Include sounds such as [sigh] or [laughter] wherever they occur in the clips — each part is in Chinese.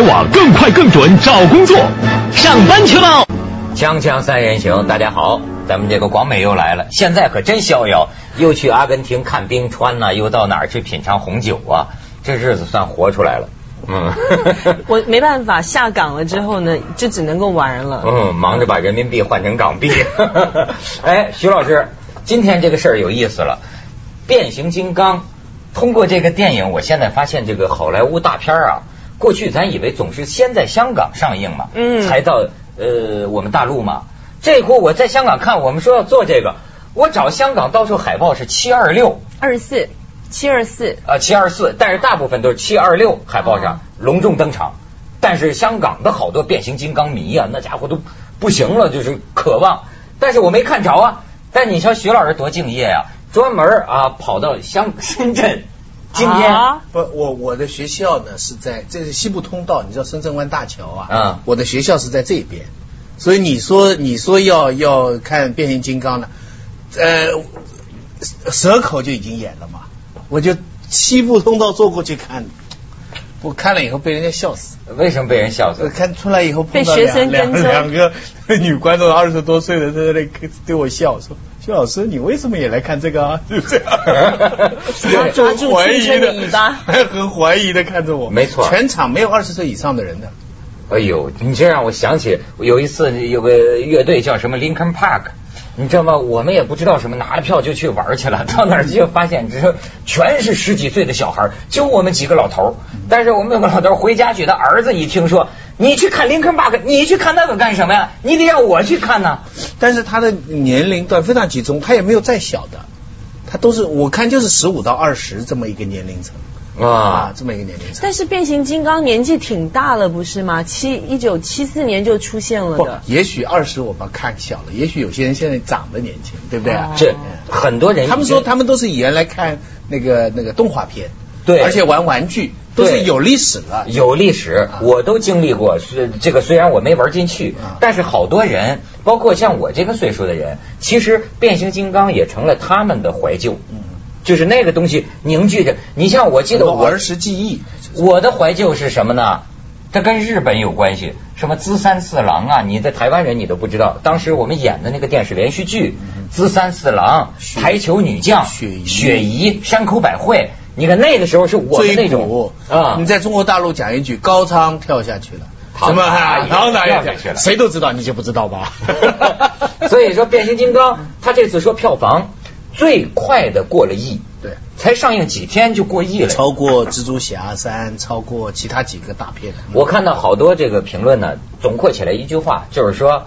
才网更快更准找工作，上班去喽！锵锵三人行，大家好，咱们这个广美又来了，现在可真逍遥，又去阿根廷看冰川呐、又到哪儿去品尝红酒啊，这日子算活出来了。嗯，[laughs] 我没办法，下岗了之后呢，就只能够玩了。嗯，忙着把人民币换成港币。[laughs] 哎，徐老师，今天这个事儿有意思了，变形金刚。通过这个电影，我现在发现这个好莱坞大片啊，过去咱以为总是先在香港上映嘛，嗯才到呃我们大陆嘛。这回我在香港看，我们说要做这个，我找香港到处海报是七二六二十四，七二四，啊七二四，但是大部分都是七二六海报上隆重登场。但是香港的好多变形金刚迷啊，那家伙都不行了，就是渴望。但是我没看着啊。但你瞧徐老师多敬业啊，专门啊跑到香深圳，今天啊不，我我的学校呢是在这是西部通道，你知道深圳湾大桥啊？啊我的学校是在这边，所以你说你说要要看变形金刚呢，呃，蛇口就已经演了嘛，我就西部通道坐过去看，我看了以后被人家笑死。为什么被人笑死？呃看出来以后碰到被学生两两两个女观众二十多岁的在那里对我笑说：“薛老师，你为什么也来看这个啊？” [laughs] [laughs] 就这样，很怀疑的很怀疑的看着我。没错全场没有二十岁以上的人的。哎呦，你这让我想起有一次有个乐队叫什么 Linkin Park，你知道吗？我们也不知道什么，拿了票就去玩去了，[laughs] 到那儿就发现只是全是十几岁的小孩，就我们几个老头儿。但是我们有个老头儿回家去，他儿子一听说你去看 Linkin Park，你去看那个干什么呀？你得让我去看呢。但是他的年龄段非常集中，他也没有再小的，他都是我看就是十五到二十这么一个年龄层啊啊，，这么一个年龄层。但是变形金刚年纪挺大了，不是吗？七一九七四年就出现了不的，。也许二十我们看小了，也许有些人现在长得年轻，对不对啊？哦这很多人他们说他们都是以前来看那个那个动画片，对而且玩玩具都是有历史了。有历史，我都经历过。是这个，虽然我没玩进去啊，但是好多人，包括像我这个岁数的人，其实变形金刚也成了他们的怀旧。嗯就是那个东西凝聚着。你像我记得我儿时记忆，我的怀旧是什么呢？它跟日本有关系，什么资三四郎啊，你在台湾人你都不知道。当时我们演的那个电视连续剧《资三四郎》、雪排球女将、雪姨。雪姨、山口百惠，你看那个时候是我的那种追捕啊。你在中国大陆讲一句高仓跳下去了，唐什么？唐打也跳下去了。谁都知道，你就不知道吧？[laughs] 所以说变形金刚，他这次说票房最快的过了亿，对，才上映几天就过亿了。超过蜘蛛侠三，超过其他几个大片。我看到好多这个评论呢，总括起来一句话，就是说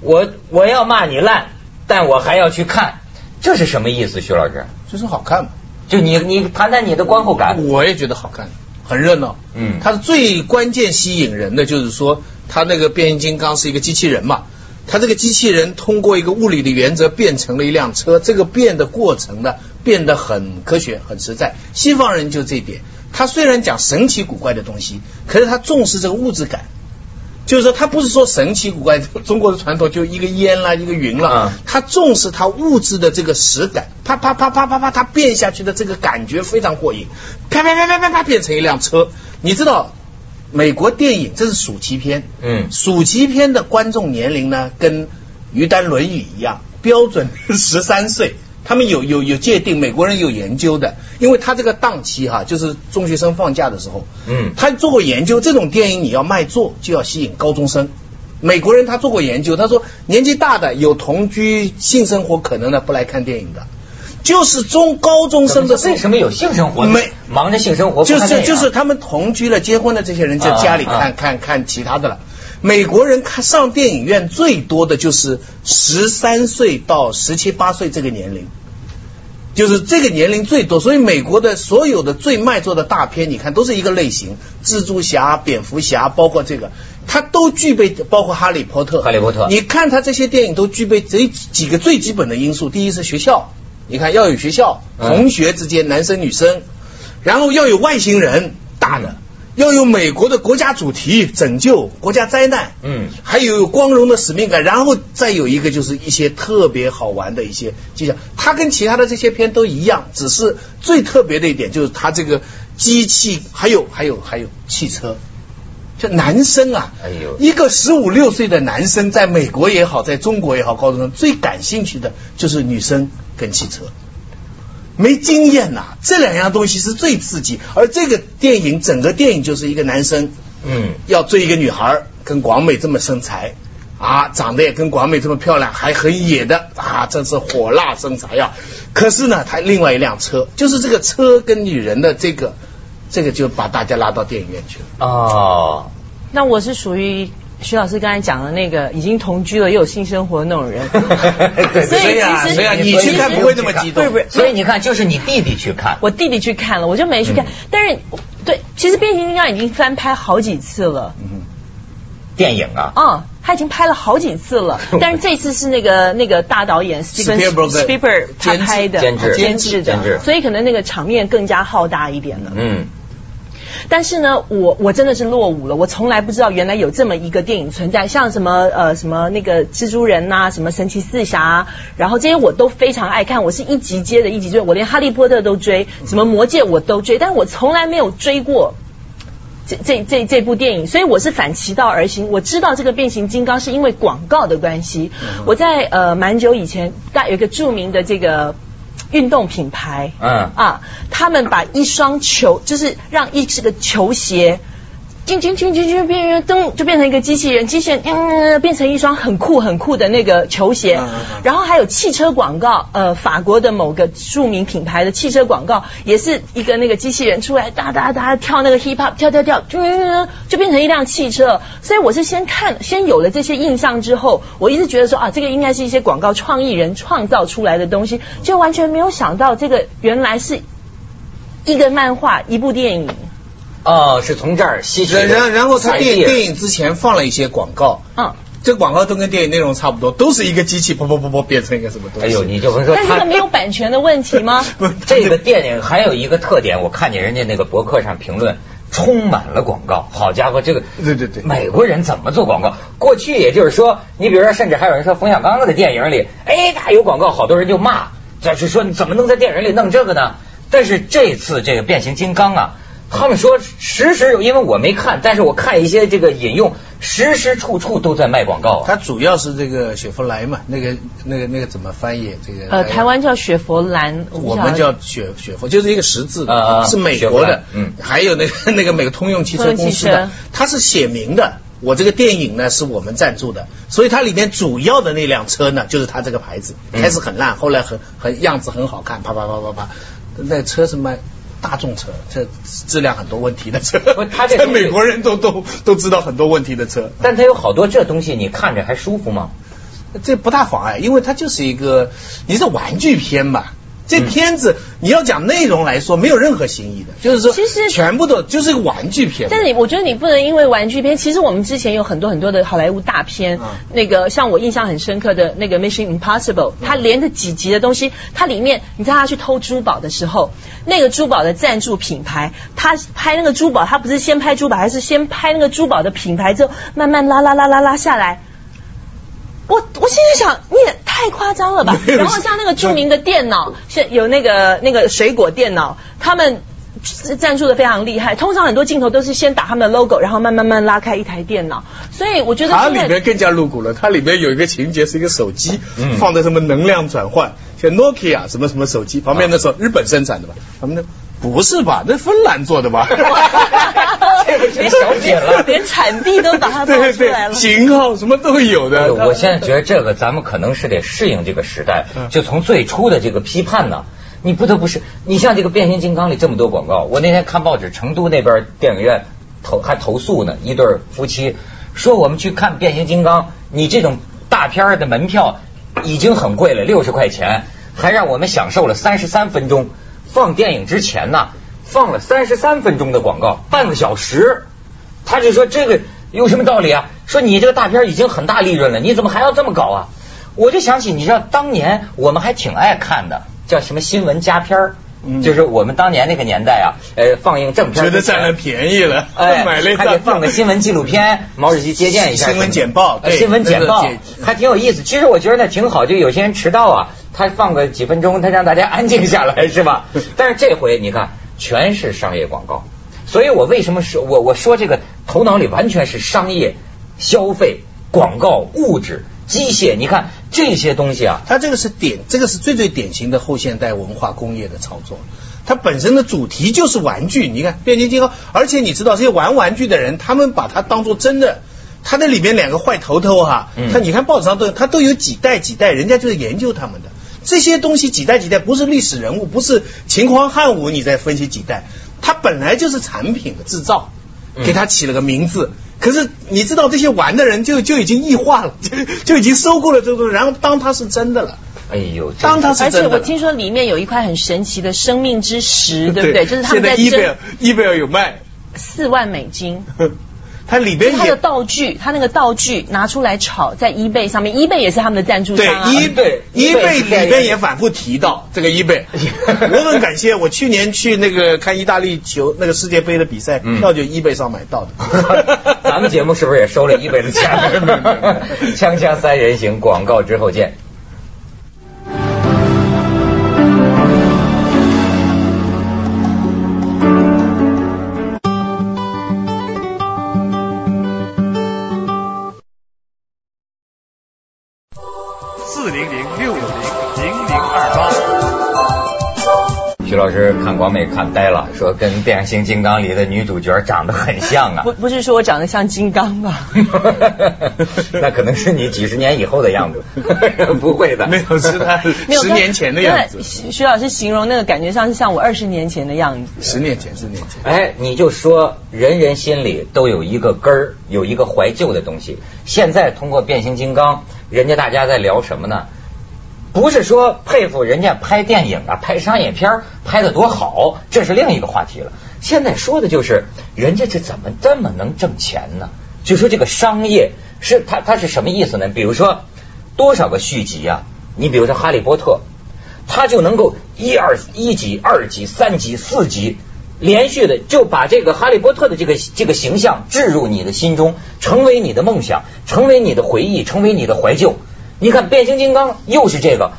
我我要骂你烂，但我还要去看，这是什么意思？徐老师，就是好看嘛，就你你谈谈你的观后感。我也觉得好看，很热闹。嗯它最关键吸引人的就是说，它那个变形金刚是一个机器人嘛，它这个机器人通过一个物理的原则变成了一辆车，这个变的过程呢变得很科学、很实在。西方人就这一点，他虽然讲神奇古怪的东西，可是他重视这个物质感。就是说，他不是说神奇古怪，中国的传统就一个烟啦，一个云啦，嗯他重视他物质的这个实感，啪啪啪啪啪啪，它变下去的这个感觉非常过瘾，啪啪啪啪啪啪变成一辆车。你知道，美国电影这是暑期片，嗯。暑期片的观众年龄呢，跟于丹《论语》一样，标准 [laughs] 十三岁。他们有有有界定，美国人有研究的，因为他这个档期哈、就是中学生放假的时候，嗯。他做过研究，这种电影你要卖座，就要吸引高中生。美国人他做过研究，他说年纪大的有同居性生活可能的不来看电影的，就是中高中生的时候为什么有性生活？没忙着性生活就是就是他们同居了、结婚的这些人在家里看看看其他的了。美国人看上电影院最多的就是十三岁到十七八岁这个年龄，就是这个年龄最多。所以美国的所有的最卖座的大片，你看都是一个类型：蜘蛛侠、蝙蝠侠，包括这个，它都具备，包括哈利波特。哈利波特你看他这些电影都具备这几个最基本的因素。第一是学校，你看要有学校，嗯同学之间，男生女生，然后要有外星人大的，要有美国的国家主题拯救国家灾难，嗯还有有光荣的使命感，然后再有一个就是一些特别好玩的一些技巧，它跟其他的这些片都一样，只是最特别的一点就是它这个机器，还有还有还有汽车。就男生啊，哎呦一个十五六岁的男生，在美国也好，在中国也好，高中生最感兴趣的就是女生跟汽车。没经验呐、这两样东西是最刺激。而这个电影，整个电影就是一个男生嗯，要追一个女孩，跟广美这么身材啊，长得也跟广美这么漂亮，还很野的啊，真是火辣身材呀、可是呢，他另外一辆车，就是这个车跟女人的这个，这个就把大家拉到电影院去了。哦，那我是属于徐老师刚才讲的那个已经同居了又有性生活的那种人。[laughs] 对所以啊，其实所以啊，你去看不会那么激动。不是不是。所以你看，就是你弟弟去看，我弟弟去看了，我就没去看。但是对，其实变形金刚已经翻拍好几次了。嗯。电影啊，啊、他已经拍了好几次了，[laughs] 但是这次是那个那个大导演 Steven Spielberg 的 Spielberg 他拍的监制。监制监制。的，所以可能那个场面更加浩大一点了。嗯，但是呢，我我真的是落伍了，我从来不知道原来有这么一个电影存在，像什么呃什么那个蜘蛛人呐、什么神奇四侠、啊，然后这些我都非常爱看，我是一集接着一集追，我连哈利波特都追，什么魔戒我都追，但是我从来没有追过。这这这这部电影，所以我是反其道而行。我知道这个变形金刚是因为广告的关系。我在呃蛮久以前，大有一个著名的这个运动品牌，嗯啊，他们把一双球，就是让一这个球鞋。进进进进进变成噔就变成一个机器人，机器人嗯变成一双很酷很酷的那个球鞋然后还有汽车广告，呃，法国的某个著名品牌的汽车广告，也是一个那个机器人出来哒哒哒跳那个 hip hop 跳跳跳，嗯就变成一辆汽车。所以我是先看先有了这些印象之后，我一直觉得说啊，这个应该是一些广告创意人创造出来的东西，就完全没有想到这个原来是一个漫画一部电影。哦，是从这儿吸取然然然后他电电影之前放了一些广告，嗯，这广告都跟电影内容差不多，都是一个机器噗噗噗噗变成一个什么东西。哎呦，你就甭说他但这个没有版权的问题吗？不这个电影还有一个特点，我看见人家那个博客上评论，充满了广告。好家伙，这个对对对美国人怎么做广告？过去也就是说，你比如说，甚至还有人说冯小刚的电影里，哎，他有广告，好多人就骂，就是说你怎么能在电影里弄这个呢？但是这次这个变形金刚啊。他们说时时有，因为我没看，但是我看一些这个引用，时时处处都在卖广告啊。它主要是这个雪佛兰嘛，那个那个那个怎么翻译？这个呃，台湾叫雪佛兰，我们叫雪雪佛，就是一个十字是美国的，嗯还有那个 [laughs] 那个美国通用汽车公司的，它是写明的。我这个电影呢是我们赞助的，所以它里面主要的那辆车呢就是它这个牌子，嗯开始很烂，后来很很样子很好看，啪啪啪啪啪，那车是卖大众车，这质量很多问题的车不，它这 [laughs] 在美国人都都都知道很多问题的车，但它有好多这东西，你看着还舒服吗？这不大妨碍，因为它就是一个你是玩具片嘛。这嗯片子你要讲内容来说，没有任何新意的，就是说，其实全部都就是个玩具片。但是你，我觉得你不能因为玩具片，其实我们之前有很多很多的好莱坞大片，嗯那个像我印象很深刻的那个《Mission Impossible》，它连着几集的东西，它里面你知道他去偷珠宝的时候，那个珠宝的赞助品牌，他拍那个珠宝，他不是先拍珠宝，还是先拍那个珠宝的品牌之后，慢慢拉拉拉拉拉下来。我我现在想，你也太夸张了吧？[laughs] 然后像那个著名的电脑，是有那个那个水果电脑，他们赞助的非常厉害。通常很多镜头都是先打他们的 logo，然后慢慢慢拉开一台电脑。所以我觉得它里面更加露骨了，它里面有一个情节是一个手机，嗯放在什么能量转换，像 Nokia 什么什么手机，旁边那时候日本生产的吧，他们那不是吧？那芬兰做的吧？这个是小品了。连产地都把它报对出来了对，。型号什么都有的。我现在觉得这个咱们可能是得适应这个时代，嗯就从最初的这个批判呢，你不得不是，你像这个变形金刚里这么多广告，我那天看报纸，成都那边电影院投还投诉呢，一对夫妻说我们去看变形金刚，你这种大片的门票已经很贵了，六十块钱，还让我们享受了三十三分钟，放电影之前呢，放了三十三分钟的广告，半个小时。他就说这个有什么道理啊？说你这个大片已经很大利润了，你怎么还要这么搞啊？我就想起，你知道当年我们还挺爱看的，叫什么新闻佳片儿嗯就是我们当年那个年代啊，呃，放映正片觉得占了便宜了，哎，[laughs] 买了一还得放个新闻纪录片，毛主席接见一下新闻简报新闻简报还挺有意思。其实我觉得那挺好，就有些人迟到啊，他放个几分钟，他让大家安静下来，是吧？[laughs] 但是这回你看，全是商业广告。所以我为什么说我我说这个头脑里完全是商业、消费、广告、物质、机械。你看这些东西啊，它这个是典，这个是最最典型的后现代文化工业的操作。它本身的主题就是玩具，你看变形金刚，而且你知道这些玩玩具的人，他们把它当做真的。它那里面两个坏头头哈，他你看报纸上都有，他都有几代几代，人家就是研究他们的这些东西几代几代，不是历史人物，不是秦皇汉武，你在分析几代，它本来就是产品的制造，给它起了个名字。可是你知道这些玩的人就就已经异化了，就 [laughs] 就已经收购了这个东西，然后当它是真的了。哎呦，当它是而且真的了。我听说里面有一块很神奇的生命之石，对不对？就是他们在现在伊贝尔争伊贝尔有卖，四万美金。它里边它的道具，它那个道具拿出来炒，在 eBay 上面，eBay 也是他们的赞助商对伊贝 eBay 里边也反复提到这个 eBay，[laughs] 我很感谢，我去年去那个看意大利球那个世界杯的比赛，嗯票就 eBay 上买到的。[laughs] 咱们节目是不是也收了 eBay 的钱？[laughs] 锵锵三人行，广告之后见。四零零六五零零零二八。徐老师看广美看呆了，说跟变形金刚里的女主角长得很像啊不。不是说我长得像金刚吧？[laughs] 那可能是你几十年以后的样子，[laughs] 不会的，没有是他 [laughs] 十年前的样子徐老师形容那个感觉像是像我二十年前的样子。十年前，十年前。哎，你就说人人心里都有一个根儿，有一个怀旧的东西。现在通过变形金刚，人家大家在聊什么呢？不是说佩服人家拍电影啊、拍商业片拍的多好，这是另一个话题了。现在说的就是人家这怎么这么能挣钱呢？就说这个商业是它它是什么意思呢？比如说多少个续集啊？你比如说《哈利波特》，他就能够一二一集、二集、三集、四集，连续的就把这个哈利波特的这个这个形象置入你的心中，成为你的梦想，成为你的回忆，成为你的怀旧。你看变形金刚又是这个。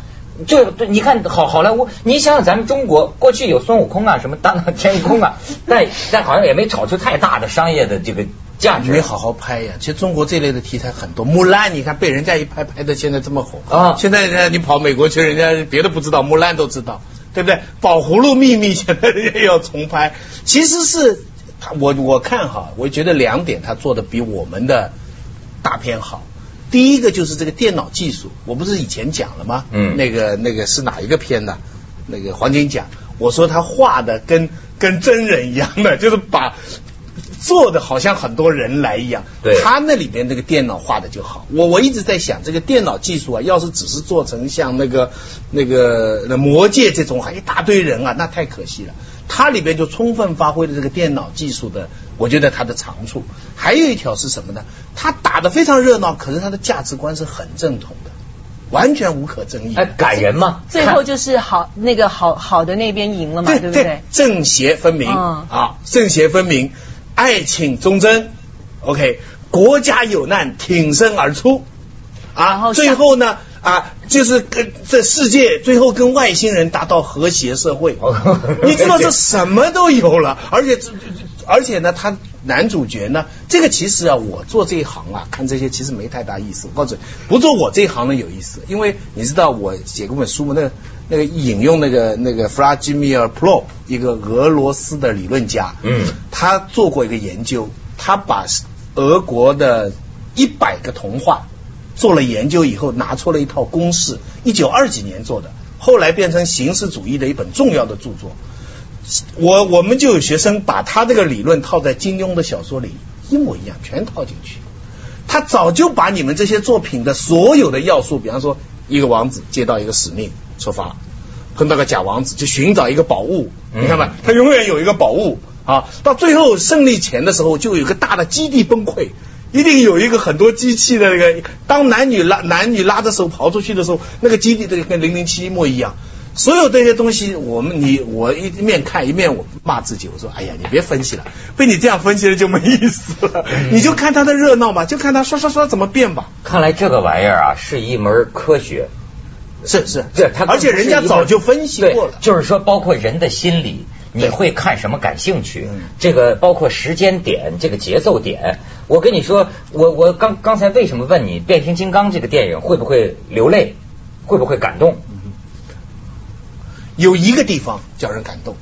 就对，你看好好莱坞，你想想咱们中国过去有孙悟空啊，什么大闹天宫啊，[laughs] 但但好像也没炒出太大的商业的这个价值。没好好拍呀，其实中国这类的题材很多。木兰，你看被人家一拍拍的现在这么火啊现在呢，你跑美国去，人家别的不知道，木兰都知道，对不对？宝葫芦秘密现在又要重拍，其实是我我看哈，我觉得两点他做的比我们的大片好。第一个就是这个电脑技术，我不是以前讲了吗？嗯那个那个是哪一个片呢？那个黄金甲，我说他画的跟跟真人一样的，就是把做的好像很多人来一样。对他那里边那个电脑画的就好。我我一直在想，这个电脑技术啊，要是只是做成像那个那个那魔界这种，还一大堆人啊，那太可惜了。它里边就充分发挥了这个电脑技术的，我觉得它的长处。还有一条是什么呢？它打得非常热闹，可是它的价值观是很正统的，完全无可争议。哎，感人嘛？最后就是好那个好好的那边赢了嘛，对对不对？正邪分明、嗯啊，正邪分明，爱情忠贞，OK，国家有难挺身而出。啊，然后最后呢啊，就是跟这世界最后跟外星人达到和谐社会。哦，[laughs] 你知道这什么都有了，而且这而且呢，他男主角呢，这个其实啊，我做这一行啊，看这些其实没太大意思。我告诉你，不做我这一行的有意思，因为你知道我写过本书嘛，那个那个引用那个那个弗拉基米尔·普洛，一个俄罗斯的理论家，嗯他做过一个研究，他把俄国的一百个童话做了研究以后，拿出了一套公式，一九二几年做的，后来变成形式主义的一本重要的著作。我我们就有学生把他这个理论套在金庸的小说里，一模一样，全套进去。他早就把你们这些作品的所有的要素，比方说一个王子接到一个使命出发，碰到个假王子去寻找一个宝物，嗯你看吧，他永远有一个宝物啊，到最后胜利前的时候就有一个大的基地崩溃。一定有一个很多机器的那个，当男女拉男女拉着手跑出去的时候，那个基地这个跟零零七一模一样。所有这些东西，我们你我一面看一面我骂自己，我说哎呀，你别分析了，被你这样分析了就没意思了。你就看他的热闹吧，就看他刷刷刷怎么变吧。看来这个玩意儿啊是一门科学，是是，这他而且人家早就分析过了。就是说包括人的心理，你会看什么感兴趣嗯？这个包括时间点，这个节奏点。我跟你说，我我刚刚才为什么问你《变形金刚》这个电影会不会流泪，会不会感动？有一个地方叫人感动，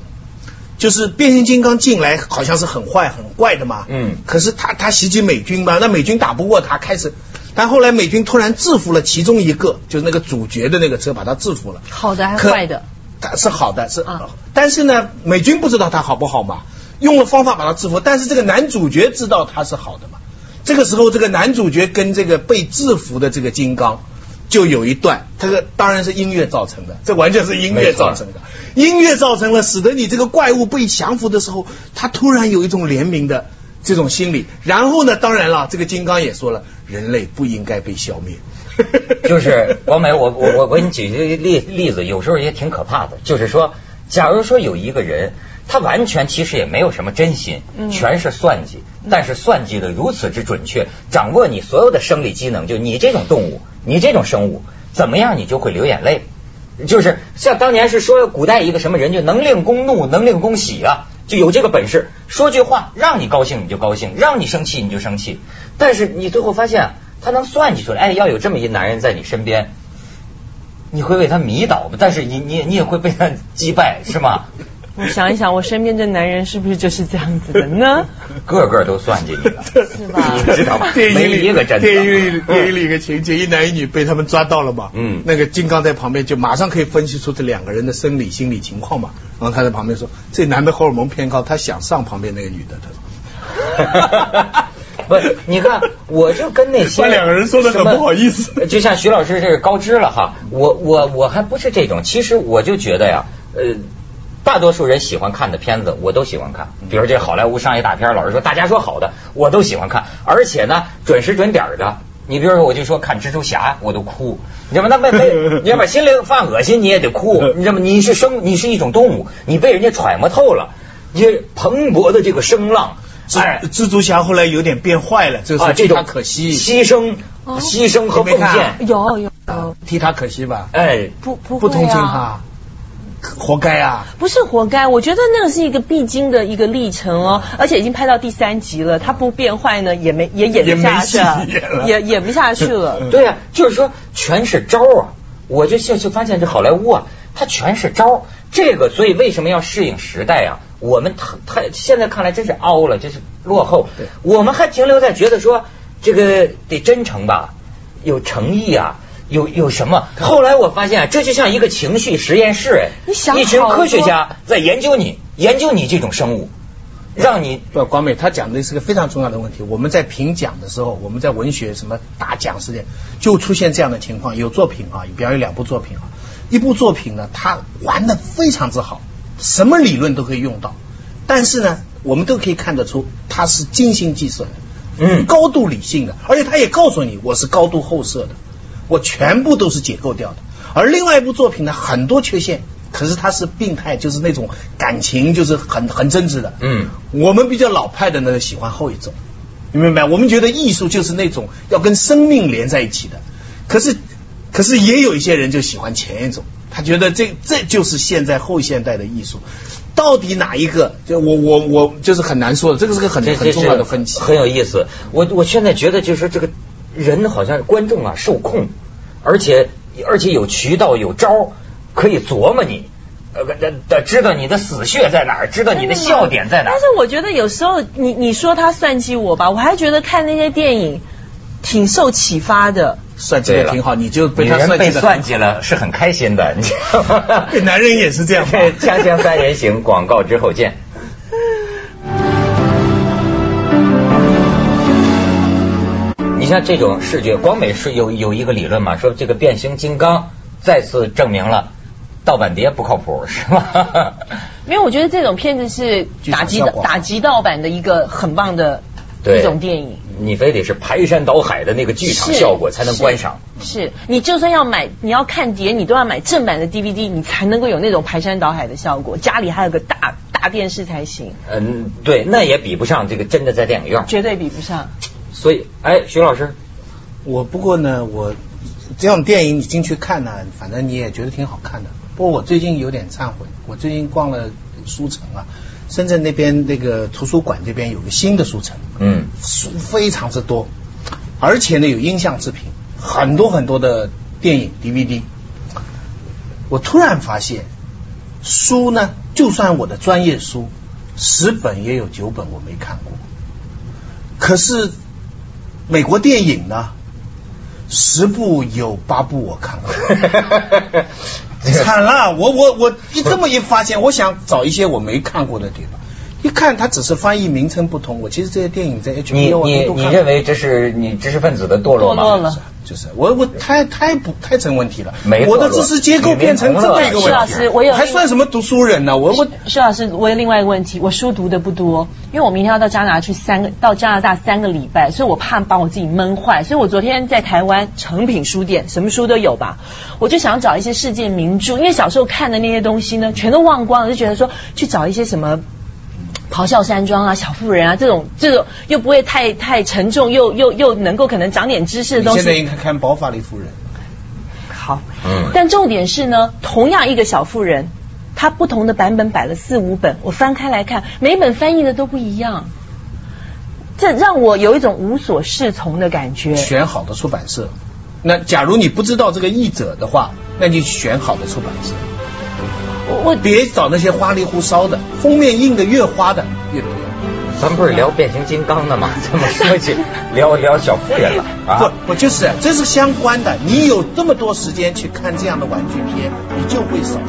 就是变形金刚进来好像是很坏很怪的嘛，嗯可是他他袭击美军嘛，那美军打不过他，开始，但后来美军突然制服了其中一个，就是那个主角的那个车，把他制服了。好的还是坏的？他是好的，是，啊但是呢，美军不知道他好不好嘛，用了方法把他制服，但是这个男主角知道他是好的嘛。这个时候，这个男主角跟这个被制服的这个金刚就有一段，这个当然是音乐造成的，这完全是音乐造成的。音乐造成了，使得你这个怪物被降服的时候，他突然有一种怜悯的这种心理。然后呢，当然了，这个金刚也说了，人类不应该被消灭。[laughs] 就是王梅，我我我我给你举一个例例子，有时候也挺可怕的。就是说，假如说有一个人，他完全其实也没有什么真心，嗯全是算计，但是算计的如此之准确，掌握你所有的生理机能，就你这种动物，你这种生物，怎么样你就会流眼泪。就是像当年是说古代一个什么人，就能令公怒，能令公喜啊，就有这个本事，说句话让你高兴你就高兴，让你生气你就生气。但是你最后发现，他能算计出来，哎，要有这么一男人在你身边，你会为他迷倒吗？但是你你你也会被他击败，是吗？我想一想，我身边这男人是不是就是这样子的呢？[laughs] 个个都算计你了，是吧你知道吗？电影没里一个真的。电影里电影里一个情节，一男一女被他们抓到了嘛，嗯那个金刚在旁边就马上可以分析出这两个人的生理心理情况嘛，然后他在旁边说，这男的荷尔蒙偏高，他想上旁边那个女的，他说。[laughs] 不，你看，我就跟那些 [laughs] 把两个人说的很不好意思就像徐老师这个高知了哈，我我我还不是这种，其实我就觉得呀，呃。大多数人喜欢看的片子，我都喜欢看。比如这好莱坞商业大片，老实说，大家说好的，我都喜欢看，而且呢，准时准点的。你比如说，我就说看蜘蛛侠，我都哭，你知道吗？那没没，[laughs] 你要把心里犯恶心，你也得哭，你知道吗？你是生，你是一种动物，你被人家揣摩透了，你蓬勃的这个声浪，哎蜘蜘蛛侠后来有点变坏了，这啊，是替这种他可惜，牺牲、哦牺牲和奉献，有有有，替他可惜吧？哎，不不不同情。他，活该啊！不是活该，我觉得那个是一个必经的一个历程哦，而且已经拍到第三集了，他不变坏呢，也没也演不下去也演了也演不下去了。[laughs] 对呀、就是说全是招啊！我就就就发现这好莱坞啊，它全是招。这个，所以为什么要适应时代啊？我们太太现在看来真是凹了，真是落后。我们还停留在觉得说这个得真诚吧，有诚意啊。有有什么？后来我发现啊，这就像一个情绪实验室，哎，你想一群科学家在研究你，研究你这种生物，让你不，光美他讲的是个非常重要的问题。我们在评奖的时候，我们在文学什么大奖事件，就出现这样的情况。有作品啊，比方有两部作品啊，一部作品呢，他玩的非常之好，什么理论都可以用到，但是呢，我们都可以看得出他是精心计算的，嗯高度理性的，而且他也告诉你我是高度后设的，我全部都是解构掉的。而另外一部作品呢，很多缺陷，可是它是病态，就是那种感情就是很很真挚的。嗯，我们比较老派的呢，喜欢后一种，你明白？我们觉得艺术就是那种要跟生命连在一起的。可是，可是也有一些人就喜欢前一种，他觉得这这就是现在后现代的艺术。到底哪一个？就我我我就是很难说的，这个是个很很重要的分歧。很有意思。我我现在觉得就是说这个人好像观众啊受控，而且而且有渠道有招可以琢磨你，呃呃呃，知道你的死穴在哪儿，知道你的笑点在哪儿但。是我觉得有时候你你说他算计我吧，我还觉得看那些电影挺受启发的。算计对了的挺好，你就被他算计被算计了是很开心的，你知道吗？对 [laughs] 男人也是这样吧 [laughs] 锵锵三人行，广告之后见。像这种视觉，光美是有有一个理论嘛，说这个变形金刚再次证明了盗版碟不靠谱，是吧？[laughs] 因为我觉得这种片子是打击打击盗版的一个很棒的一种电影。你非得是排山倒海的那个剧场效果才能观赏。是。是你就算要买，你要看碟，你都要买正版的 DVD，你才能够有那种排山倒海的效果。家里还有个大大电视才行，嗯，对，那也比不上这个真的在电影院。绝对比不上。所以，哎，徐老师，我不过呢，我这种电影你进去看呢，反正你也觉得挺好看的。不过我最近有点忏悔，我最近逛了书城啊，深圳那边那个图书馆这边有个新的书城，嗯，书非常之多，而且呢有音像制品，很多很多的电影 DVD。我突然发现，书呢，就算我的专业书，十本也有九本我没看过。可是美国电影呢，十部有八部我看过。[laughs] 惨了，我我我一这么一发现，我想找一些我没看过的地方。一看它只是翻译名称不同，我其实这些电影在你 HBO 你啊都看你认为这是你知识分子的堕落吗？堕落了。就是我我太太不太成问题了。没，我的知识结构变成这么一个徐老问题师我有还算什么读书人呢？我我徐老师，我有另外一个问题，我书读的不多，因为我明天要到加拿大去三个，到加拿大三个礼拜，所以我怕把我自己闷坏，所以我昨天在台湾诚品书店，什么书都有吧，我就想找一些世界名著，因为小时候看的那些东西呢，全都忘光了，就觉得说去找一些什么。咆哮山庄啊，小妇人啊，这种这种又不会太太沉重，又又又能够可能长点知识的东你现在西。应该看《包法利夫人》，好，嗯但重点是呢，同样一个小妇人，她不同的版本摆了四五本，我翻开来看，每本翻译的都不一样，这让我有一种无所适从的感觉。选好的出版社。那假如你不知道这个译者的话，那你选好的出版社，别找那些花里胡哨的，封面印的越花的越不要。咱不是聊变形金刚的吗？[laughs] 怎么说起聊聊小妇人了啊？不不就是这是相关的。你有这么多时间去看这样的玩具片，你就会少。